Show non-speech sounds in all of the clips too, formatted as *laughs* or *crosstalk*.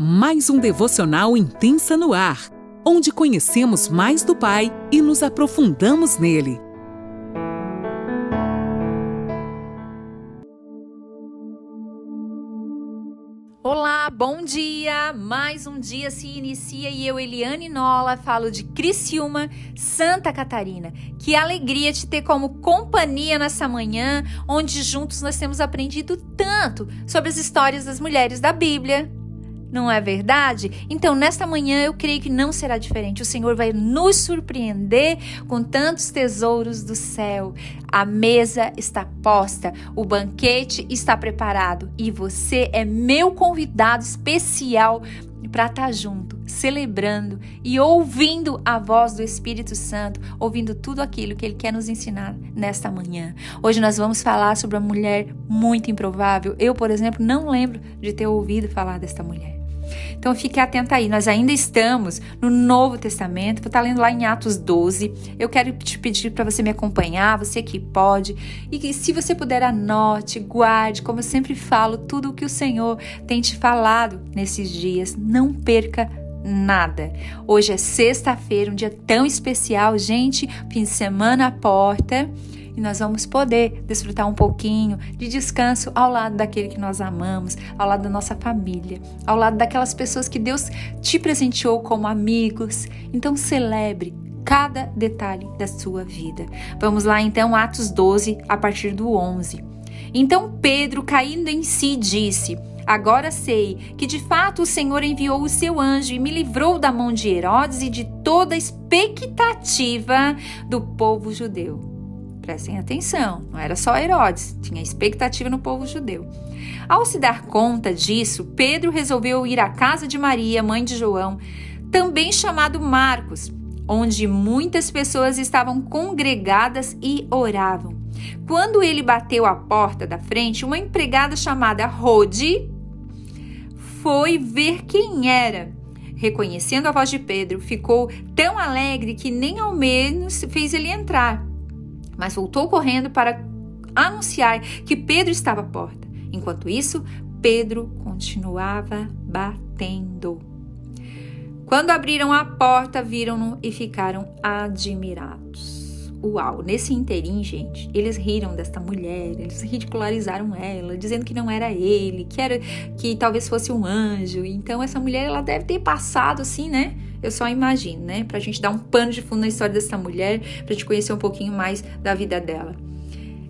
mais um devocional intensa no ar, onde conhecemos mais do Pai e nos aprofundamos nele. Olá, bom dia! Mais um dia se inicia e eu, Eliane Nola, falo de Criciúma, Santa Catarina. Que alegria te ter como companhia nessa manhã, onde juntos nós temos aprendido tanto sobre as histórias das mulheres da Bíblia. Não é verdade? Então, nesta manhã, eu creio que não será diferente. O Senhor vai nos surpreender com tantos tesouros do céu. A mesa está posta, o banquete está preparado e você é meu convidado especial para estar tá junto, celebrando e ouvindo a voz do Espírito Santo, ouvindo tudo aquilo que ele quer nos ensinar nesta manhã. Hoje nós vamos falar sobre uma mulher muito improvável. Eu, por exemplo, não lembro de ter ouvido falar desta mulher. Então fique atenta aí, nós ainda estamos no Novo Testamento, vou estar lendo lá em Atos 12. Eu quero te pedir para você me acompanhar, você que pode, e que se você puder anote, guarde, como eu sempre falo, tudo o que o Senhor tem te falado nesses dias. Não perca nada. Hoje é sexta-feira, um dia tão especial, gente, fim de semana à porta e nós vamos poder desfrutar um pouquinho de descanso ao lado daquele que nós amamos, ao lado da nossa família, ao lado daquelas pessoas que Deus te presenteou como amigos. Então celebre cada detalhe da sua vida. Vamos lá então, Atos 12, a partir do 11. Então Pedro, caindo em si, disse: Agora sei que de fato o Senhor enviou o seu anjo e me livrou da mão de Herodes e de toda a expectativa do povo judeu. Prestem atenção, não era só Herodes, tinha expectativa no povo judeu. Ao se dar conta disso, Pedro resolveu ir à casa de Maria, mãe de João, também chamado Marcos, onde muitas pessoas estavam congregadas e oravam. Quando ele bateu à porta da frente, uma empregada chamada Rode foi ver quem era. Reconhecendo a voz de Pedro, ficou tão alegre que nem ao menos fez ele entrar mas voltou correndo para anunciar que Pedro estava à porta. Enquanto isso, Pedro continuava batendo. Quando abriram a porta, viram-no e ficaram admirados. Uau, nesse interim, gente, eles riram desta mulher, eles ridicularizaram ela, dizendo que não era ele, que era que talvez fosse um anjo. Então essa mulher ela deve ter passado assim, né? Eu só imagino, né? Pra gente dar um pano de fundo na história dessa mulher, pra gente conhecer um pouquinho mais da vida dela.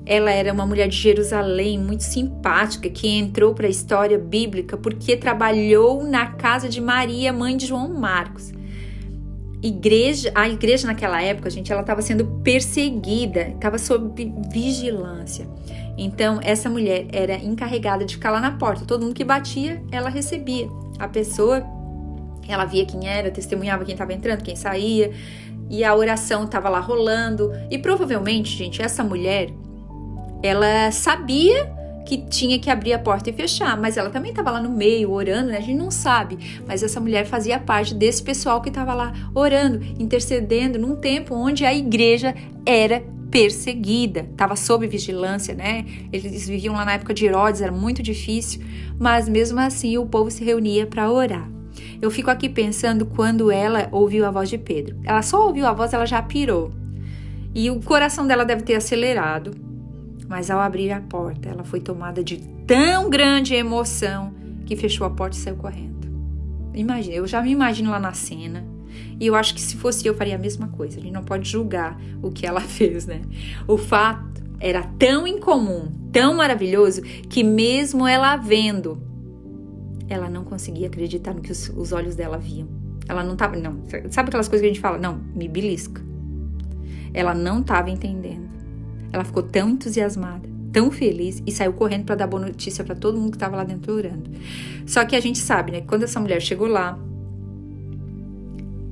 Ela era uma mulher de Jerusalém, muito simpática, que entrou para a história bíblica porque trabalhou na casa de Maria, mãe de João Marcos igreja, a igreja naquela época, gente, ela estava sendo perseguida, estava sob vigilância. Então, essa mulher era encarregada de ficar lá na porta. Todo mundo que batia, ela recebia. A pessoa, ela via quem era, testemunhava quem estava entrando, quem saía, e a oração estava lá rolando. E provavelmente, gente, essa mulher, ela sabia que tinha que abrir a porta e fechar, mas ela também estava lá no meio orando, né? A gente não sabe, mas essa mulher fazia parte desse pessoal que estava lá orando, intercedendo num tempo onde a igreja era perseguida, estava sob vigilância, né? Eles viviam lá na época de Herodes, era muito difícil, mas mesmo assim o povo se reunia para orar. Eu fico aqui pensando quando ela ouviu a voz de Pedro. Ela só ouviu a voz, ela já pirou. E o coração dela deve ter acelerado mas ao abrir a porta, ela foi tomada de tão grande emoção que fechou a porta e saiu correndo. Imagina, eu já me imagino lá na cena. E eu acho que se fosse eu, faria a mesma coisa. A gente não pode julgar o que ela *laughs* fez, né? O fato era tão incomum, tão maravilhoso, que mesmo ela vendo, ela não conseguia acreditar no que os, os olhos dela viam. Ela não tava, não. Sabe aquelas coisas que a gente fala? Não, me belisca. Ela não estava entendendo. Ela ficou tão entusiasmada, tão feliz e saiu correndo para dar boa notícia para todo mundo que estava lá dentro orando. Só que a gente sabe, né? Quando essa mulher chegou lá,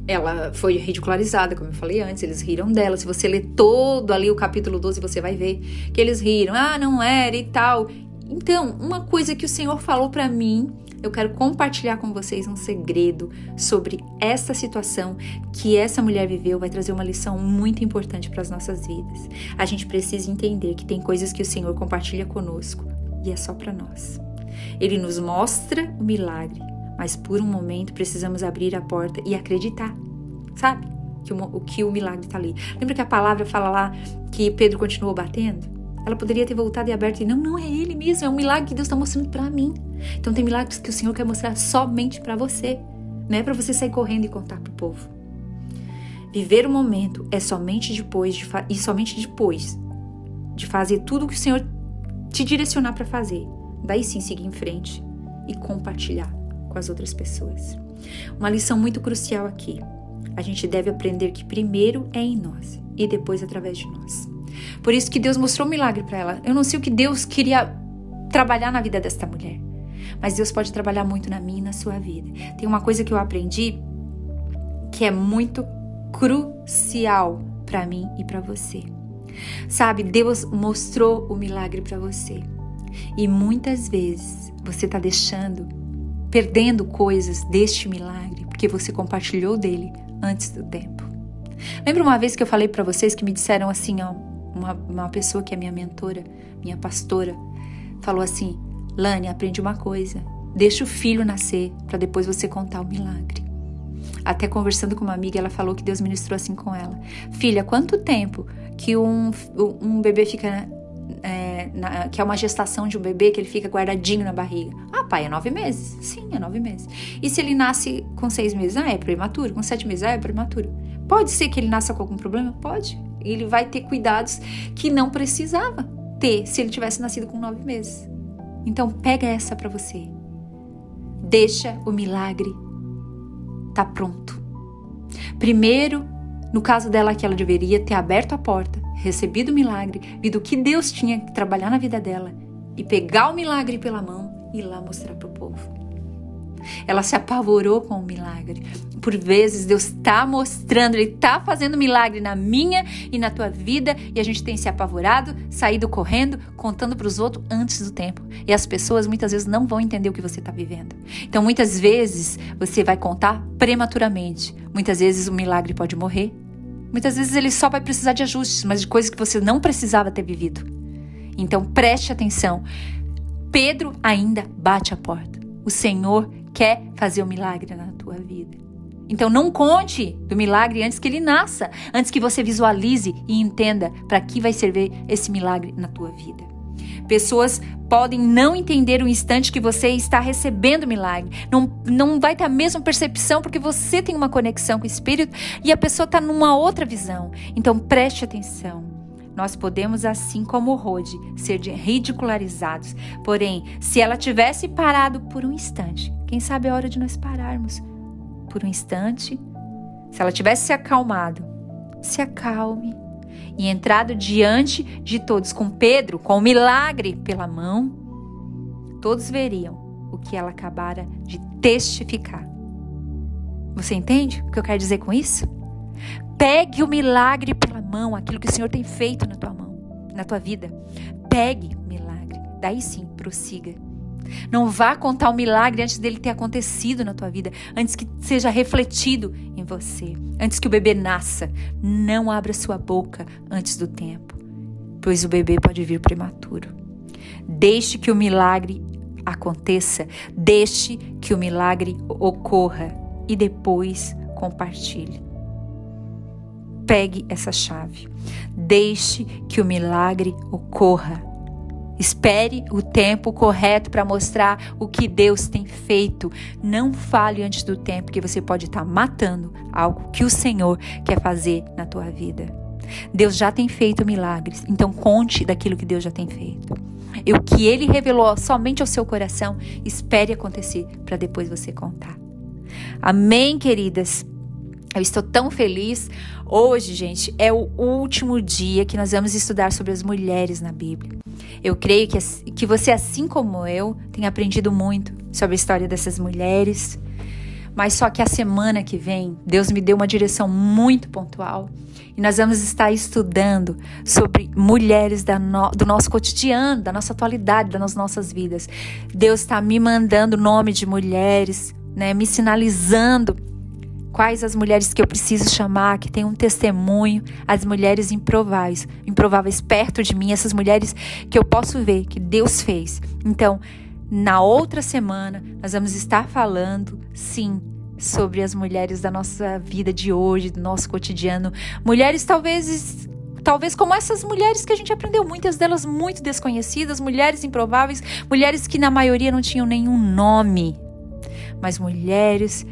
ela foi ridicularizada, como eu falei antes, eles riram dela. Se você ler todo ali o capítulo 12, você vai ver que eles riram. Ah, não era e tal. Então, uma coisa que o Senhor falou para mim eu quero compartilhar com vocês um segredo sobre essa situação que essa mulher viveu, vai trazer uma lição muito importante para as nossas vidas. A gente precisa entender que tem coisas que o Senhor compartilha conosco e é só para nós. Ele nos mostra o milagre, mas por um momento precisamos abrir a porta e acreditar, sabe? Que o, que o milagre está ali. Lembra que a palavra fala lá que Pedro continuou batendo? Ela poderia ter voltado e aberto e não, não é ele mesmo, é um milagre que Deus está mostrando para mim. Então tem milagres que o Senhor quer mostrar somente para você, não é para você sair correndo e contar pro povo. Viver o momento é somente depois de e somente depois de fazer tudo o que o Senhor te direcionar para fazer. Daí sim seguir em frente e compartilhar com as outras pessoas. Uma lição muito crucial aqui. A gente deve aprender que primeiro é em nós e depois através de nós. Por isso que Deus mostrou um milagre para ela. Eu não sei o que Deus queria trabalhar na vida desta mulher, mas Deus pode trabalhar muito na minha e na sua vida. Tem uma coisa que eu aprendi que é muito crucial para mim e para você. Sabe, Deus mostrou o milagre para você. E muitas vezes você está deixando, perdendo coisas deste milagre, porque você compartilhou dele antes do tempo. Lembra uma vez que eu falei para vocês que me disseram assim, ó, uma, uma pessoa que é minha mentora, minha pastora, falou assim: Lani, aprende uma coisa. Deixa o filho nascer para depois você contar o milagre. Até conversando com uma amiga, ela falou que Deus ministrou assim com ela: Filha, quanto tempo que um, um bebê fica. É, na, que é uma gestação de um bebê que ele fica guardadinho na barriga. Ah, pai, é nove meses. Sim, é nove meses. E se ele nasce com seis meses? Ah, é prematuro. Com sete meses? Ah, é prematuro. Pode ser que ele nasça com algum problema? Pode ele vai ter cuidados que não precisava ter se ele tivesse nascido com nove meses. Então pega essa para você. Deixa o milagre tá pronto. Primeiro, no caso dela, que ela deveria ter aberto a porta, recebido o milagre, visto que Deus tinha que trabalhar na vida dela e pegar o milagre pela mão e ir lá mostrar para o povo. Ela se apavorou com o milagre. Por vezes Deus está mostrando, Ele está fazendo milagre na minha e na tua vida e a gente tem se apavorado, saído correndo, contando para os outros antes do tempo. E as pessoas muitas vezes não vão entender o que você está vivendo. Então muitas vezes você vai contar prematuramente. Muitas vezes o milagre pode morrer. Muitas vezes ele só vai precisar de ajustes, mas de coisas que você não precisava ter vivido. Então preste atenção. Pedro ainda bate a porta. O Senhor quer fazer um milagre na tua vida. Então não conte do milagre antes que ele nasça, antes que você visualize e entenda para que vai servir esse milagre na tua vida. Pessoas podem não entender o instante que você está recebendo o milagre. Não, não vai ter a mesma percepção porque você tem uma conexão com o Espírito e a pessoa está numa outra visão. Então preste atenção. Nós podemos, assim como Rode, ser ridicularizados. Porém, se ela tivesse parado por um instante, quem sabe é hora de nós pararmos por um instante? Se ela tivesse se acalmado, se acalme e entrado diante de todos com Pedro, com o milagre pela mão, todos veriam o que ela acabara de testificar. Você entende o que eu quero dizer com isso? Pegue o milagre pela mão, aquilo que o Senhor tem feito na tua mão, na tua vida. Pegue o milagre. Daí sim, prossiga. Não vá contar o milagre antes dele ter acontecido na tua vida, antes que seja refletido em você, antes que o bebê nasça. Não abra sua boca antes do tempo, pois o bebê pode vir prematuro. Deixe que o milagre aconteça, deixe que o milagre ocorra e depois compartilhe. Pegue essa chave. Deixe que o milagre ocorra. Espere o tempo correto para mostrar o que Deus tem feito. Não fale antes do tempo que você pode estar tá matando algo que o Senhor quer fazer na tua vida. Deus já tem feito milagres, então conte daquilo que Deus já tem feito. E o que ele revelou somente ao seu coração, espere acontecer para depois você contar. Amém, queridas? Eu estou tão feliz. Hoje, gente, é o último dia que nós vamos estudar sobre as mulheres na Bíblia. Eu creio que, que você, assim como eu, tem aprendido muito sobre a história dessas mulheres. Mas só que a semana que vem, Deus me deu uma direção muito pontual. E nós vamos estar estudando sobre mulheres no, do nosso cotidiano, da nossa atualidade, das nossas vidas. Deus está me mandando nome de mulheres, né, me sinalizando quais as mulheres que eu preciso chamar, que têm um testemunho, as mulheres improváveis, improváveis perto de mim, essas mulheres que eu posso ver que Deus fez. Então, na outra semana, nós vamos estar falando, sim, sobre as mulheres da nossa vida de hoje, do nosso cotidiano. Mulheres talvez talvez como essas mulheres que a gente aprendeu, muitas delas muito desconhecidas, mulheres improváveis, mulheres que na maioria não tinham nenhum nome, mas mulheres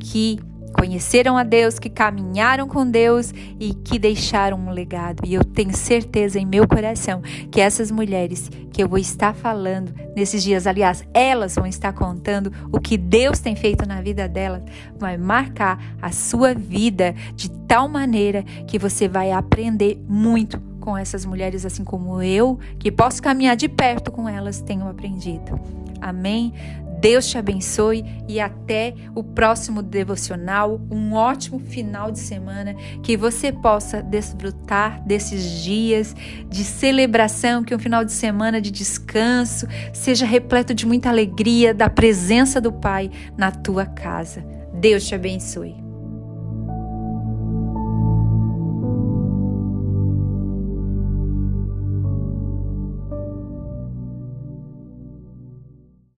que conheceram a Deus, que caminharam com Deus e que deixaram um legado. E eu tenho certeza em meu coração que essas mulheres que eu vou estar falando nesses dias, aliás, elas vão estar contando o que Deus tem feito na vida delas, vai marcar a sua vida de tal maneira que você vai aprender muito com essas mulheres, assim como eu, que posso caminhar de perto com elas, tenho aprendido. Amém? Deus te abençoe e até o próximo devocional. Um ótimo final de semana. Que você possa desfrutar desses dias de celebração, que um final de semana de descanso seja repleto de muita alegria da presença do Pai na tua casa. Deus te abençoe.